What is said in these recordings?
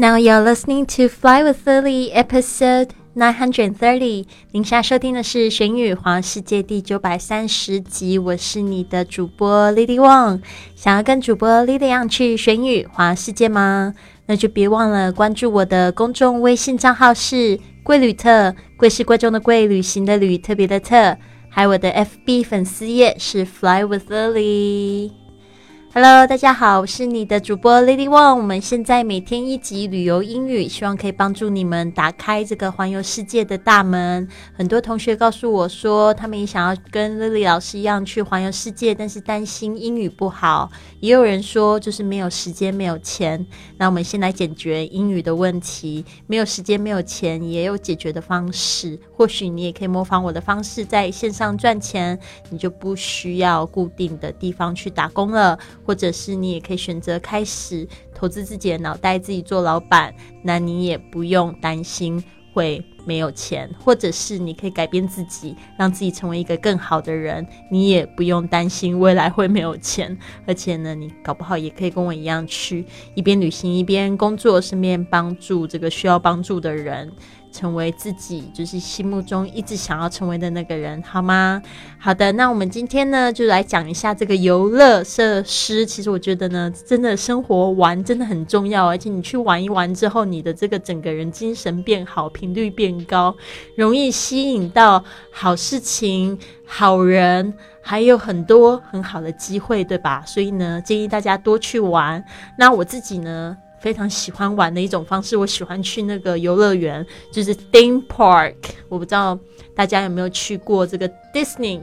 Now you're listening to Fly with Lily, episode nine hundred thirty。您现在收听的是《玄宇环世界》第九百三十集。我是你的主播 Lily Wang。想要跟主播 Lily 一样去玄宇环世界吗？那就别忘了关注我的公众微信账号是“贵旅特”，贵是贵重的贵，旅行的旅，特别的特。还有我的 FB 粉丝页是 Fly with Lily。Hello，大家好，我是你的主播 Lily Wang。我们现在每天一集旅游英语，希望可以帮助你们打开这个环游世界的大门。很多同学告诉我说，他们也想要跟 Lily 老师一样去环游世界，但是担心英语不好。也有人说，就是没有时间、没有钱。那我们先来解决英语的问题。没有时间、没有钱，也有解决的方式。或许你也可以模仿我的方式，在线上赚钱，你就不需要固定的地方去打工了。或者是你也可以选择开始投资自己的脑袋，自己做老板，那你也不用担心会没有钱。或者是你可以改变自己，让自己成为一个更好的人，你也不用担心未来会没有钱。而且呢，你搞不好也可以跟我一样去一边旅行一边工作，顺便帮助这个需要帮助的人。成为自己就是心目中一直想要成为的那个人，好吗？好的，那我们今天呢，就来讲一下这个游乐设施。其实我觉得呢，真的生活玩真的很重要，而且你去玩一玩之后，你的这个整个人精神变好，频率变高，容易吸引到好事情、好人，还有很多很好的机会，对吧？所以呢，建议大家多去玩。那我自己呢？非常喜欢玩的一种方式，我喜欢去那个游乐园，就是 theme park。我不知道大家有没有去过这个 Disney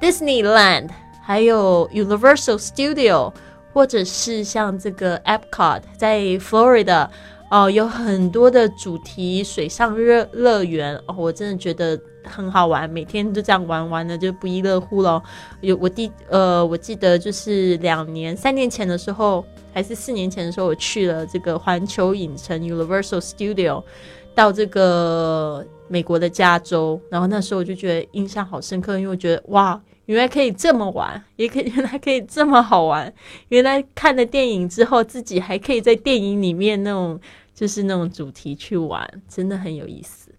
Disneyland，还有 Universal Studio，或者是像这个 Epcot 在 Florida 哦，有很多的主题水上乐乐园哦，我真的觉得很好玩，每天都这样玩玩的就不亦乐乎了。有我第呃，我记得就是两年三年前的时候。还是四年前的时候，我去了这个环球影城 Universal Studio，到这个美国的加州，然后那时候我就觉得印象好深刻，因为我觉得哇，原来可以这么玩，也可以原来可以这么好玩，原来看了电影之后，自己还可以在电影里面那种就是那种主题去玩，真的很有意思。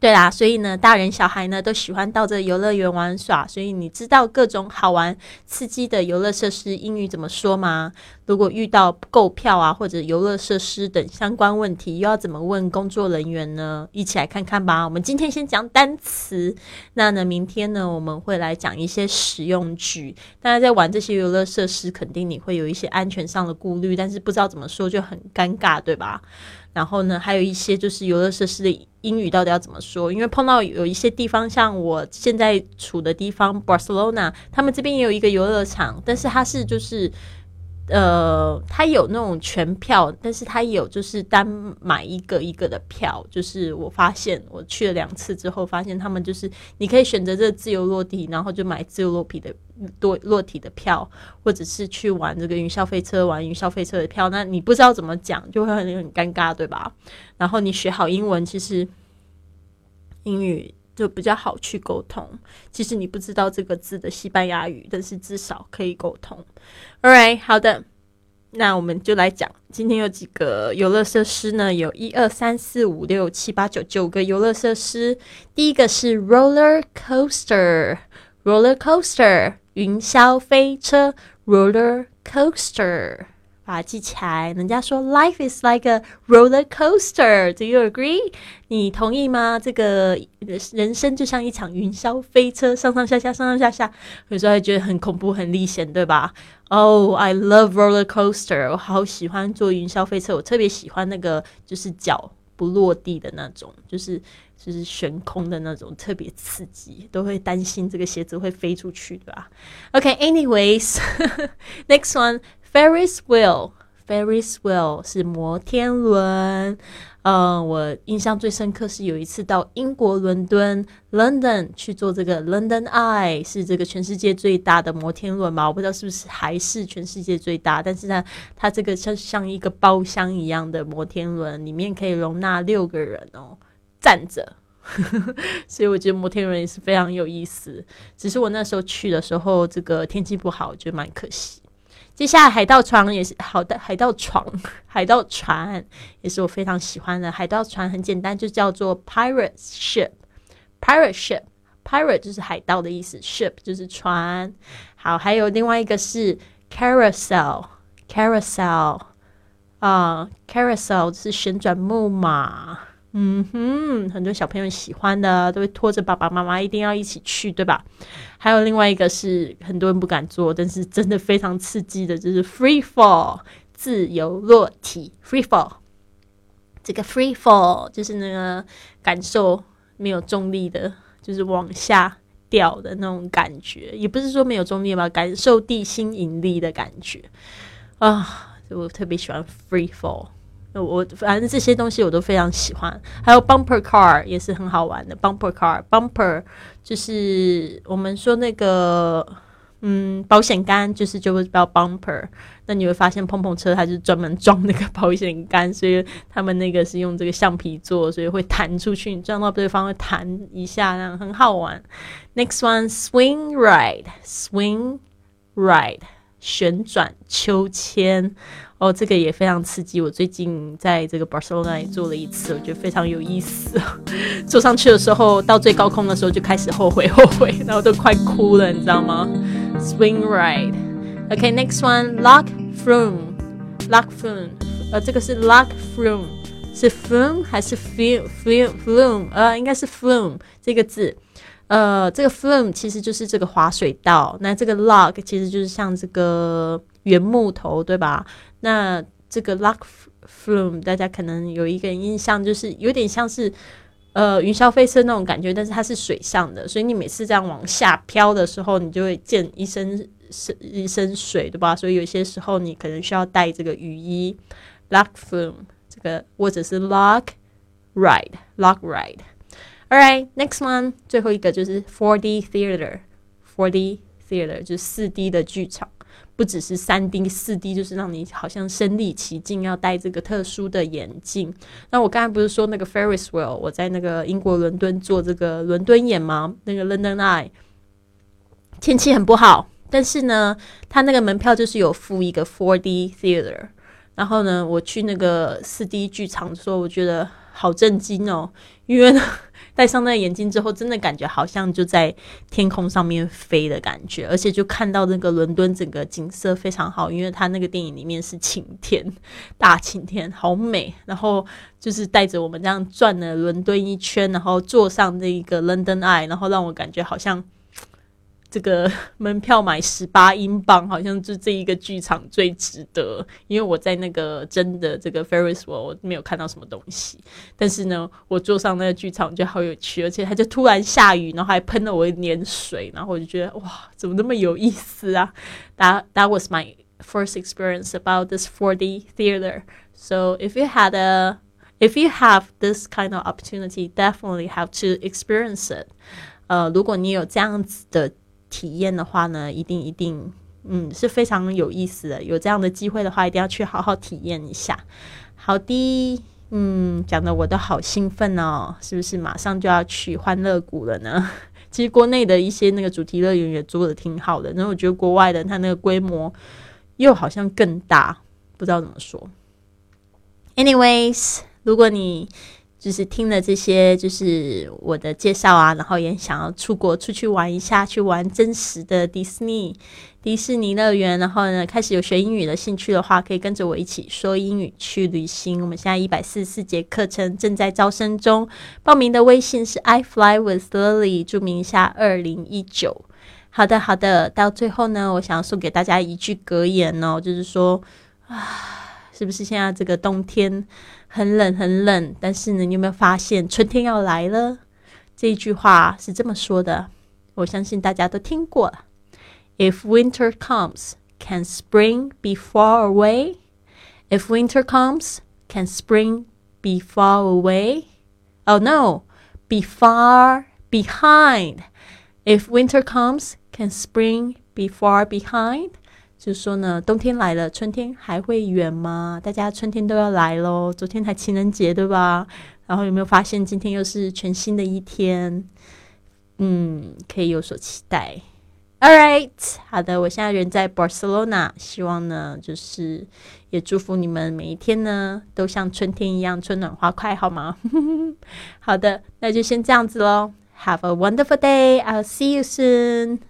对啦，所以呢，大人小孩呢都喜欢到这游乐园玩耍。所以你知道各种好玩刺激的游乐设施英语怎么说吗？如果遇到购票啊或者游乐设施等相关问题，又要怎么问工作人员呢？一起来看看吧。我们今天先讲单词，那呢，明天呢我们会来讲一些实用句。大家在玩这些游乐设施，肯定你会有一些安全上的顾虑，但是不知道怎么说就很尴尬，对吧？然后呢，还有一些就是游乐设施的英语到底要怎么说？因为碰到有一些地方，像我现在处的地方，Barcelona，他们这边也有一个游乐场，但是它是就是。呃，他有那种全票，但是他有就是单买一个一个的票。就是我发现我去了两次之后，发现他们就是你可以选择这自由落体，然后就买自由落体的多落体的票，或者是去玩这个云霄飞车，玩云霄飞车的票。那你不知道怎么讲，就会很很尴尬，对吧？然后你学好英文，其实英语。就比较好去沟通。其实你不知道这个字的西班牙语，但是至少可以沟通。All right，好的，那我们就来讲今天有几个游乐设施呢？有一二三四五六七八九九个游乐设施。第一个是 roller coaster，roller coaster 云霄飞车，roller coaster。把它记起来。人家说 “Life is like a roller coaster”。Do you agree？你同意吗？这个人生就像一场云霄飞车，上上下下，上上下下，有时候还觉得很恐怖、很历险，对吧？Oh, I love roller coaster。我好喜欢坐云霄飞车。我特别喜欢那个就是脚不落地的那种，就是就是悬空的那种，特别刺激，都会担心这个鞋子会飞出去，对吧？OK，anyways，next one。Ferris wheel，Ferris wheel 是摩天轮。嗯，我印象最深刻是有一次到英国伦敦 London 去做这个 London Eye，是这个全世界最大的摩天轮嘛？我不知道是不是还是全世界最大，但是呢，它这个像像一个包厢一样的摩天轮，里面可以容纳六个人哦，站着。所以我觉得摩天轮也是非常有意思。只是我那时候去的时候，这个天气不好，我觉得蛮可惜。接下来海盗船也是好的，海盗船，海盗船也是我非常喜欢的。海盗船很简单，就叫做 pirate ship，pirate ship，pirate 就是海盗的意思，ship 就是船。好，还有另外一个是 carousel，carousel 啊，carousel 是旋转木马。嗯哼，很多小朋友喜欢的，都会拖着爸爸妈妈一定要一起去，对吧？还有另外一个是很多人不敢做，但是真的非常刺激的，就是 free fall 自由落体 free fall。这个 free fall 就是那个感受没有重力的，就是往下掉的那种感觉，也不是说没有重力吧，感受地心引力的感觉啊，我特别喜欢 free fall。我反正这些东西我都非常喜欢，还有 bumper car 也是很好玩的。bumper car，bumper 就是我们说那个嗯保险杆，就是就会叫 bumper。那你会发现碰碰车它是专门装那个保险杆，所以他们那个是用这个橡皮做，所以会弹出去，你撞到对方会弹一下，那样很好玩。Next one，swing ride，swing ride，旋转秋千。哦，这个也非常刺激。我最近在这个 Barcelona 也做了一次，我觉得非常有意思。坐上去的时候，到最高空的时候就开始后悔后悔，然后都快哭了，你知道吗？Swing ride。OK，next one，lock flume，lock flume。呃，这个是 lock flume，是 flume 还是 flume？flume 呃，应该是 flume 这个字。呃，这个 flume 其实就是这个滑水道，那这个 lock 其实就是像这个圆木头，对吧？那这个 lock flume，大家可能有一个印象，就是有点像是呃云霄飞车那种感觉，但是它是水上的，所以你每次这样往下飘的时候，你就会溅一身身一身水，对吧？所以有些时候你可能需要带这个雨衣。lock flume 这个或者是 lock ride lock ride。All right, next one，最后一个就是 4D theater，4D theater 就是四 D 的剧场。不只是三 D、四 D，就是让你好像身临其境，要戴这个特殊的眼镜。那我刚才不是说那个 Ferris wheel，我在那个英国伦敦做这个伦敦眼吗？那个 London Eye，天气很不好，但是呢，它那个门票就是有附一个 4D theater。然后呢，我去那个四 D 剧场的时候，我觉得好震惊哦，因为呢。戴上那个眼镜之后，真的感觉好像就在天空上面飞的感觉，而且就看到那个伦敦整个景色非常好，因为它那个电影里面是晴天，大晴天，好美。然后就是带着我们这样转了伦敦一圈，然后坐上那个 London Eye，然后让我感觉好像。这个门票买十八英镑，好像就这一个剧场最值得。因为我在那个真的这个 Ferris Wheel 我没有看到什么东西，但是呢，我坐上那个剧场，我觉得好有趣，而且它就突然下雨，然后还喷了我一点水，然后我就觉得哇，怎么那么有意思啊！That that was my first experience about this 4D theater. So if you had a if you have this kind of opportunity, definitely have to experience it. 呃，如果你有这样子的 体验的话呢，一定一定，嗯，是非常有意思的。有这样的机会的话，一定要去好好体验一下。好的，嗯，讲的我都好兴奋哦，是不是马上就要去欢乐谷了呢？其实国内的一些那个主题乐园也做的挺好的，然后我觉得国外的它那个规模又好像更大，不知道怎么说。Anyways，如果你就是听了这些，就是我的介绍啊，然后也想要出国出去玩一下，去玩真实的迪士尼迪士尼乐园，然后呢，开始有学英语的兴趣的话，可以跟着我一起说英语去旅行。我们现在一百四十四节课程正在招生中，报名的微信是 I fly with Lily，注明一下二零一九。好的，好的，到最后呢，我想要送给大家一句格言哦，就是说啊。是不是现在这个冬天很冷很冷？但是呢，你有没有发现春天要来了？这一句话是这么说的，我相信大家都听过了。If winter comes, can spring be far away? If winter comes, can spring be far away? Oh no, be far behind. If winter comes, can spring be far behind? 就说呢，冬天来了，春天还会远吗？大家春天都要来喽。昨天才情人节，对吧？然后有没有发现今天又是全新的一天？嗯，可以有所期待。All right，好的，我现在人在 Barcelona，希望呢，就是也祝福你们每一天呢，都像春天一样春暖花开，好吗？好的，那就先这样子喽。Have a wonderful day. I'll see you soon.